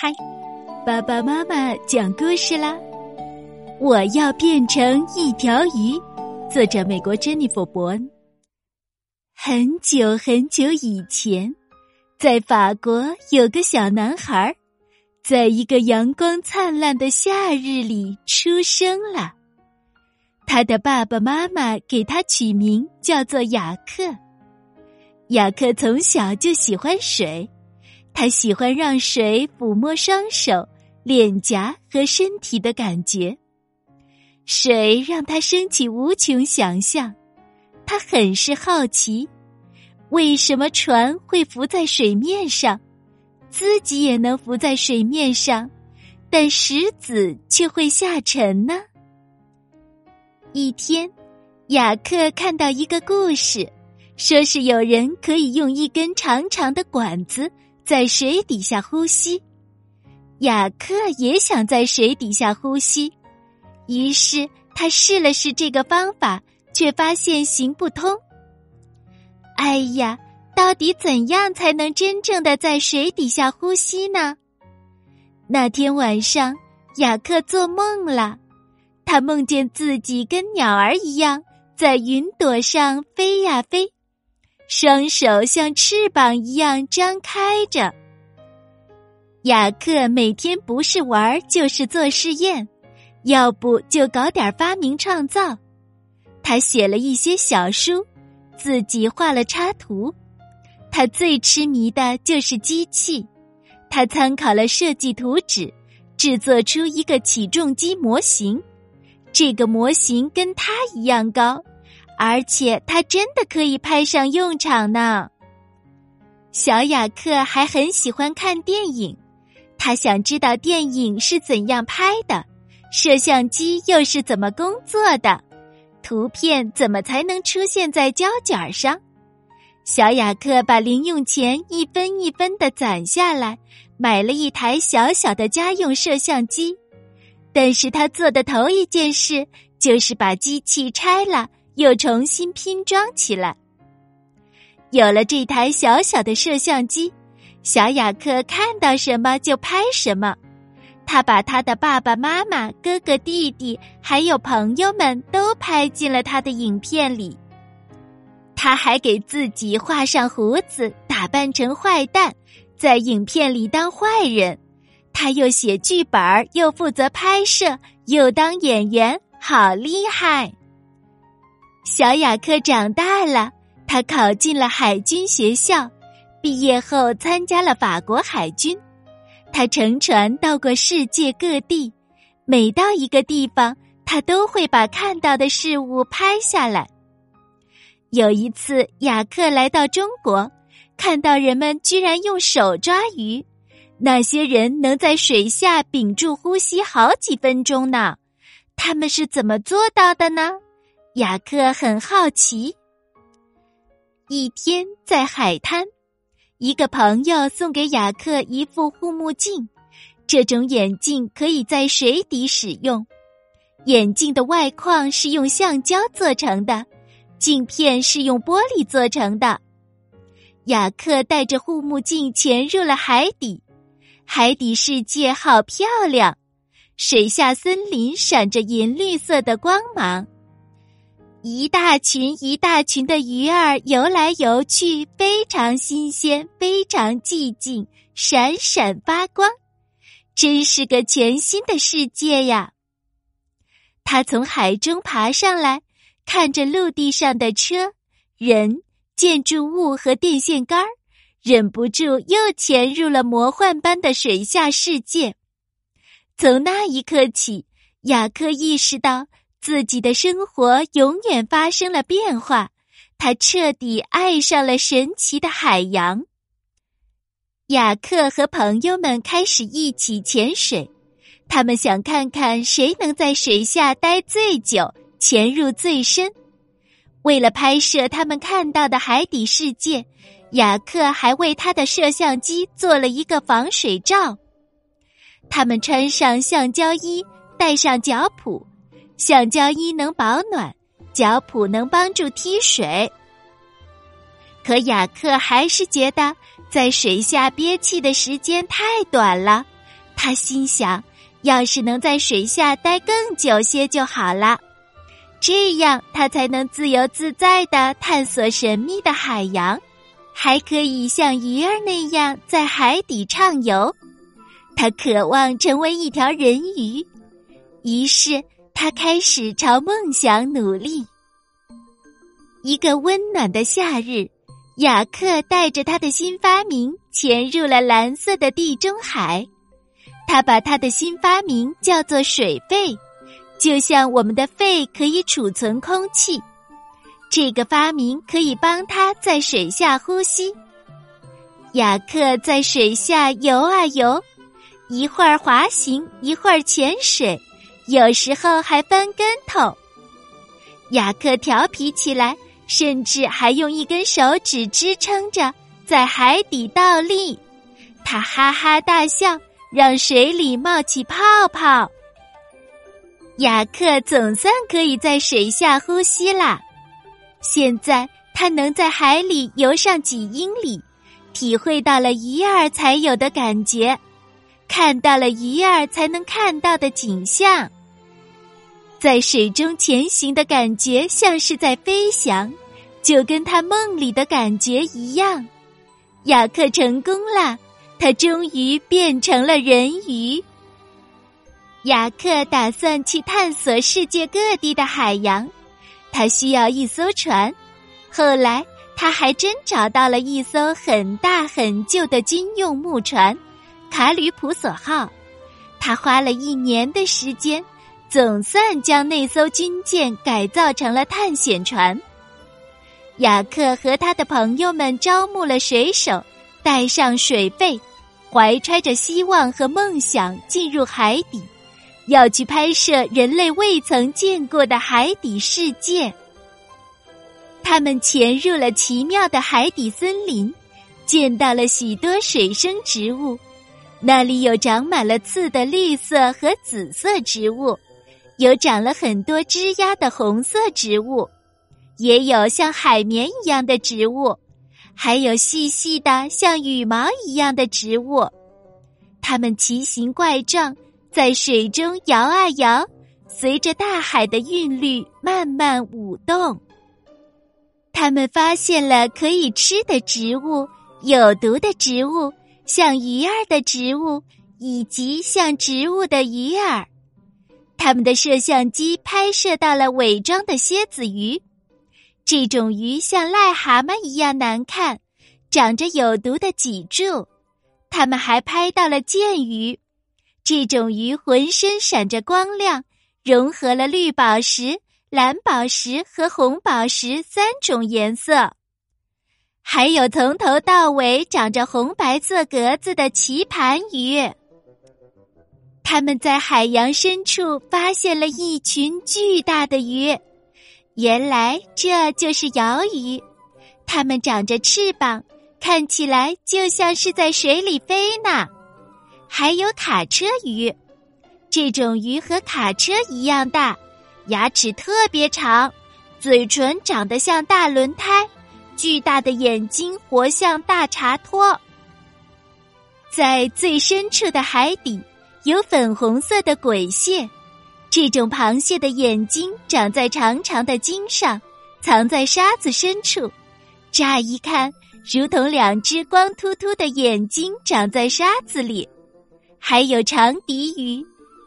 嗨，爸爸妈妈讲故事啦！我要变成一条鱼。作者：美国珍妮弗·伯恩。很久很久以前，在法国有个小男孩，在一个阳光灿烂的夏日里出生了。他的爸爸妈妈给他取名叫做雅克。雅克从小就喜欢水，他喜欢让水抚摸双手、脸颊和身体的感觉。水让他升起无穷想象，他很是好奇，为什么船会浮在水面上，自己也能浮在水面上，但石子却会下沉呢？一天，雅克看到一个故事。说是有人可以用一根长长的管子在水底下呼吸，雅克也想在水底下呼吸，于是他试了试这个方法，却发现行不通。哎呀，到底怎样才能真正的在水底下呼吸呢？那天晚上，雅克做梦了，他梦见自己跟鸟儿一样在云朵上飞呀飞。双手像翅膀一样张开着。雅克每天不是玩就是做试验，要不就搞点发明创造。他写了一些小书，自己画了插图。他最痴迷的就是机器。他参考了设计图纸，制作出一个起重机模型。这个模型跟他一样高。而且它真的可以派上用场呢。小雅克还很喜欢看电影，他想知道电影是怎样拍的，摄像机又是怎么工作的，图片怎么才能出现在胶卷上。小雅克把零用钱一分一分的攒下来，买了一台小小的家用摄像机。但是他做的头一件事就是把机器拆了。又重新拼装起来。有了这台小小的摄像机，小雅克看到什么就拍什么。他把他的爸爸妈妈、哥哥、弟弟还有朋友们都拍进了他的影片里。他还给自己画上胡子，打扮成坏蛋，在影片里当坏人。他又写剧本又负责拍摄，又当演员，好厉害！小雅克长大了，他考进了海军学校，毕业后参加了法国海军。他乘船到过世界各地，每到一个地方，他都会把看到的事物拍下来。有一次，雅克来到中国，看到人们居然用手抓鱼，那些人能在水下屏住呼吸好几分钟呢，他们是怎么做到的呢？雅克很好奇。一天在海滩，一个朋友送给雅克一副护目镜。这种眼镜可以在水底使用。眼镜的外框是用橡胶做成的，镜片是用玻璃做成的。雅克带着护目镜潜入了海底，海底世界好漂亮，水下森林闪着银绿色的光芒。一大群一大群的鱼儿游来游去，非常新鲜，非常寂静，闪闪发光，真是个全新的世界呀！他从海中爬上来，看着陆地上的车、人、建筑物和电线杆儿，忍不住又潜入了魔幻般的水下世界。从那一刻起，雅克意识到。自己的生活永远发生了变化，他彻底爱上了神奇的海洋。雅克和朋友们开始一起潜水，他们想看看谁能在水下待最久、潜入最深。为了拍摄他们看到的海底世界，雅克还为他的摄像机做了一个防水罩。他们穿上橡胶衣，带上脚蹼。橡胶衣能保暖，脚蹼能帮助踢水。可雅克还是觉得在水下憋气的时间太短了，他心想，要是能在水下待更久些就好了，这样他才能自由自在的探索神秘的海洋，还可以像鱼儿那样在海底畅游。他渴望成为一条人鱼，于是他开始朝梦想努力。一个温暖的夏日，雅克带着他的新发明潜入了蓝色的地中海。他把他的新发明叫做水肺，就像我们的肺可以储存空气，这个发明可以帮他在水下呼吸。雅克在水下游啊游，一会儿滑行，一会儿潜水，有时候还翻跟头。雅克调皮起来，甚至还用一根手指支撑着在海底倒立。他哈哈大笑。让水里冒起泡泡。雅克总算可以在水下呼吸啦！现在他能在海里游上几英里，体会到了鱼儿才有的感觉，看到了鱼儿才能看到的景象。在水中前行的感觉像是在飞翔，就跟他梦里的感觉一样。雅克成功了。他终于变成了人鱼。雅克打算去探索世界各地的海洋，他需要一艘船。后来，他还真找到了一艘很大很旧的军用木船——卡吕普索号。他花了一年的时间，总算将那艘军舰改造成了探险船。雅克和他的朋友们招募了水手，带上水费。怀揣着希望和梦想进入海底，要去拍摄人类未曾见过的海底世界。他们潜入了奇妙的海底森林，见到了许多水生植物。那里有长满了刺的绿色和紫色植物，有长了很多枝丫的红色植物，也有像海绵一样的植物。还有细细的像羽毛一样的植物，它们奇形怪状，在水中摇啊摇，随着大海的韵律慢慢舞动。他们发现了可以吃的植物、有毒的植物、像鱼儿的植物，以及像植物的鱼儿。他们的摄像机拍摄到了伪装的蝎子鱼。这种鱼像癞蛤蟆一样难看，长着有毒的脊柱。他们还拍到了剑鱼，这种鱼浑身闪着光亮，融合了绿宝石、蓝宝石和红宝石三种颜色。还有从头到尾长着红白色格子的棋盘鱼。他们在海洋深处发现了一群巨大的鱼。原来这就是鳐鱼，它们长着翅膀，看起来就像是在水里飞呢。还有卡车鱼，这种鱼和卡车一样大，牙齿特别长，嘴唇长得像大轮胎，巨大的眼睛活像大茶托。在最深处的海底，有粉红色的鬼蟹。这种螃蟹的眼睛长在长长的茎上，藏在沙子深处，乍一看如同两只光秃秃的眼睛长在沙子里。还有长鼻鱼，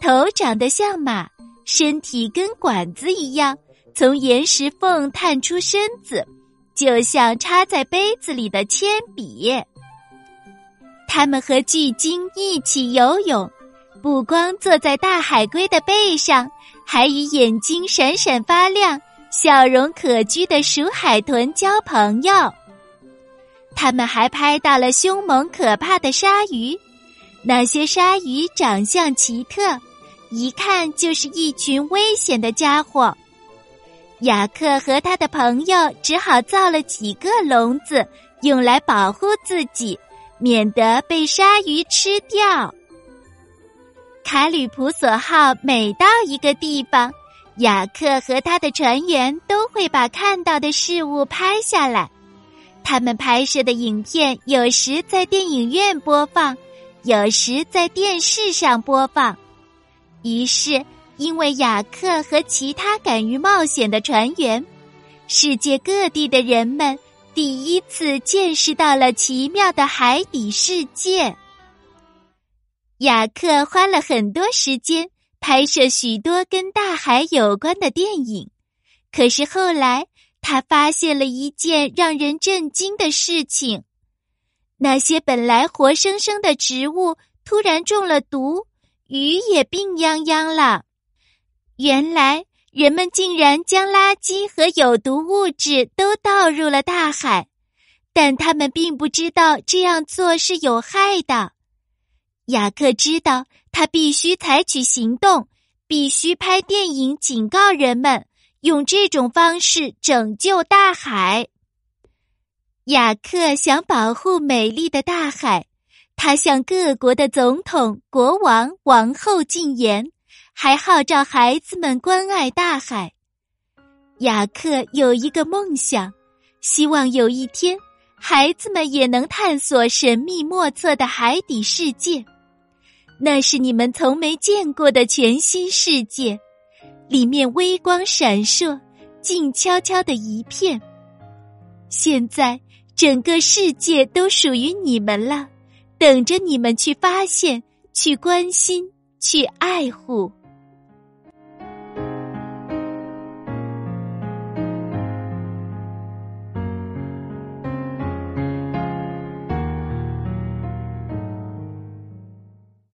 头长得像马，身体跟管子一样，从岩石缝探出身子，就像插在杯子里的铅笔。它们和巨鲸一起游泳。不光坐在大海龟的背上，还与眼睛闪闪发亮、笑容可掬的鼠海豚交朋友。他们还拍到了凶猛可怕的鲨鱼，那些鲨鱼长相奇特，一看就是一群危险的家伙。雅克和他的朋友只好造了几个笼子，用来保护自己，免得被鲨鱼吃掉。卡吕普索号每到一个地方，雅克和他的船员都会把看到的事物拍下来。他们拍摄的影片有时在电影院播放，有时在电视上播放。于是，因为雅克和其他敢于冒险的船员，世界各地的人们第一次见识到了奇妙的海底世界。雅克花了很多时间拍摄许多跟大海有关的电影，可是后来他发现了一件让人震惊的事情：那些本来活生生的植物突然中了毒。鱼也病殃殃了。原来人们竟然将垃圾和有毒物质都倒入了大海，但他们并不知道这样做是有害的。雅克知道他必须采取行动，必须拍电影警告人们，用这种方式拯救大海。雅克想保护美丽的大海。他向各国的总统、国王、王后进言，还号召孩子们关爱大海。雅克有一个梦想，希望有一天，孩子们也能探索神秘莫测的海底世界。那是你们从没见过的全新世界，里面微光闪烁，静悄悄的一片。现在，整个世界都属于你们了。等着你们去发现、去关心、去爱护。